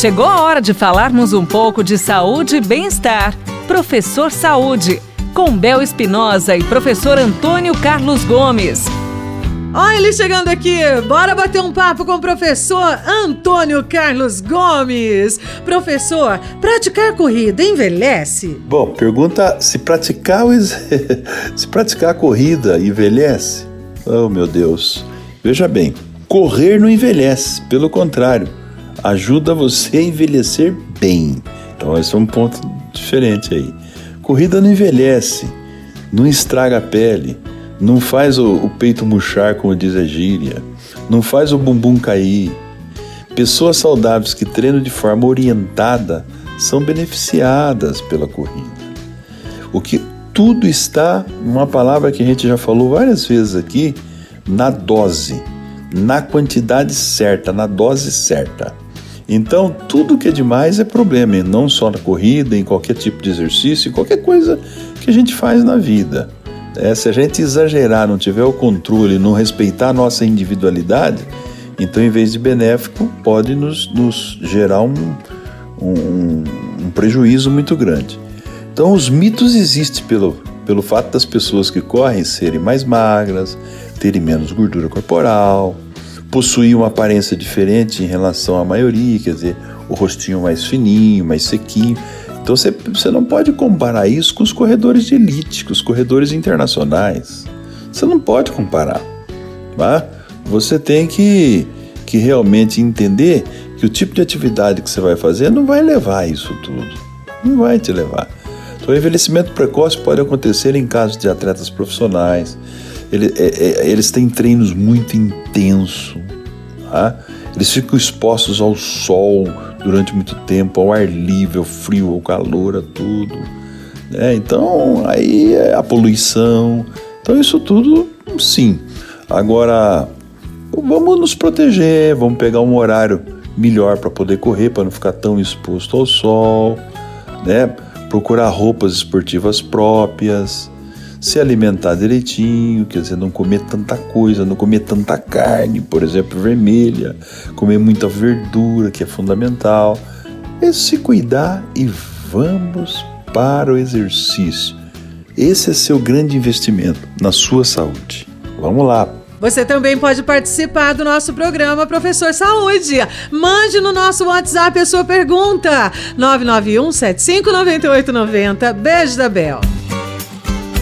Chegou a hora de falarmos um pouco de saúde e bem-estar. Professor Saúde, com Bel Espinosa e professor Antônio Carlos Gomes. Olha ele chegando aqui. Bora bater um papo com o professor Antônio Carlos Gomes. Professor, praticar corrida envelhece? Bom, pergunta se praticar se praticar corrida envelhece? Oh, meu Deus. Veja bem, correr não envelhece, pelo contrário, ajuda você a envelhecer bem. Então, esse é um ponto diferente aí. Corrida não envelhece, não estraga a pele não faz o, o peito murchar, como diz a gíria, não faz o bumbum cair. Pessoas saudáveis que treinam de forma orientada são beneficiadas pela corrida. O que tudo está, uma palavra que a gente já falou várias vezes aqui, na dose, na quantidade certa, na dose certa. Então, tudo que é demais é problema, não só na corrida, em qualquer tipo de exercício, qualquer coisa que a gente faz na vida. É, se a gente exagerar, não tiver o controle, não respeitar a nossa individualidade, então, em vez de benéfico, pode nos, nos gerar um, um, um, prejuízo muito grande. Então, os mitos existem pelo, pelo fato das pessoas que correm serem mais magras, terem menos gordura corporal, possuir uma aparência diferente em relação à maioria, quer dizer, o rostinho mais fininho, mais sequinho. Então você, você não pode comparar isso com os corredores de elite, com os corredores internacionais. Você não pode comparar. Tá? Você tem que, que realmente entender que o tipo de atividade que você vai fazer não vai levar isso tudo. Não vai te levar. Então, o envelhecimento precoce pode acontecer em casos de atletas profissionais. Ele, é, é, eles têm treinos muito intensos. Tá? Eles ficam expostos ao sol durante muito tempo, ao ar livre, ao frio, ao calor, a tudo. Né? Então, aí é a poluição. Então, isso tudo, sim. Agora, vamos nos proteger, vamos pegar um horário melhor para poder correr, para não ficar tão exposto ao sol, né? Procurar roupas esportivas próprias, se alimentar direitinho, quer dizer, não comer tanta coisa, não comer tanta carne, por exemplo, vermelha, comer muita verdura, que é fundamental. É se cuidar e vamos para o exercício. Esse é seu grande investimento na sua saúde. Vamos lá. Você também pode participar do nosso programa Professor Saúde. Mande no nosso WhatsApp a sua pergunta. 991 759890. Beijo da Bel.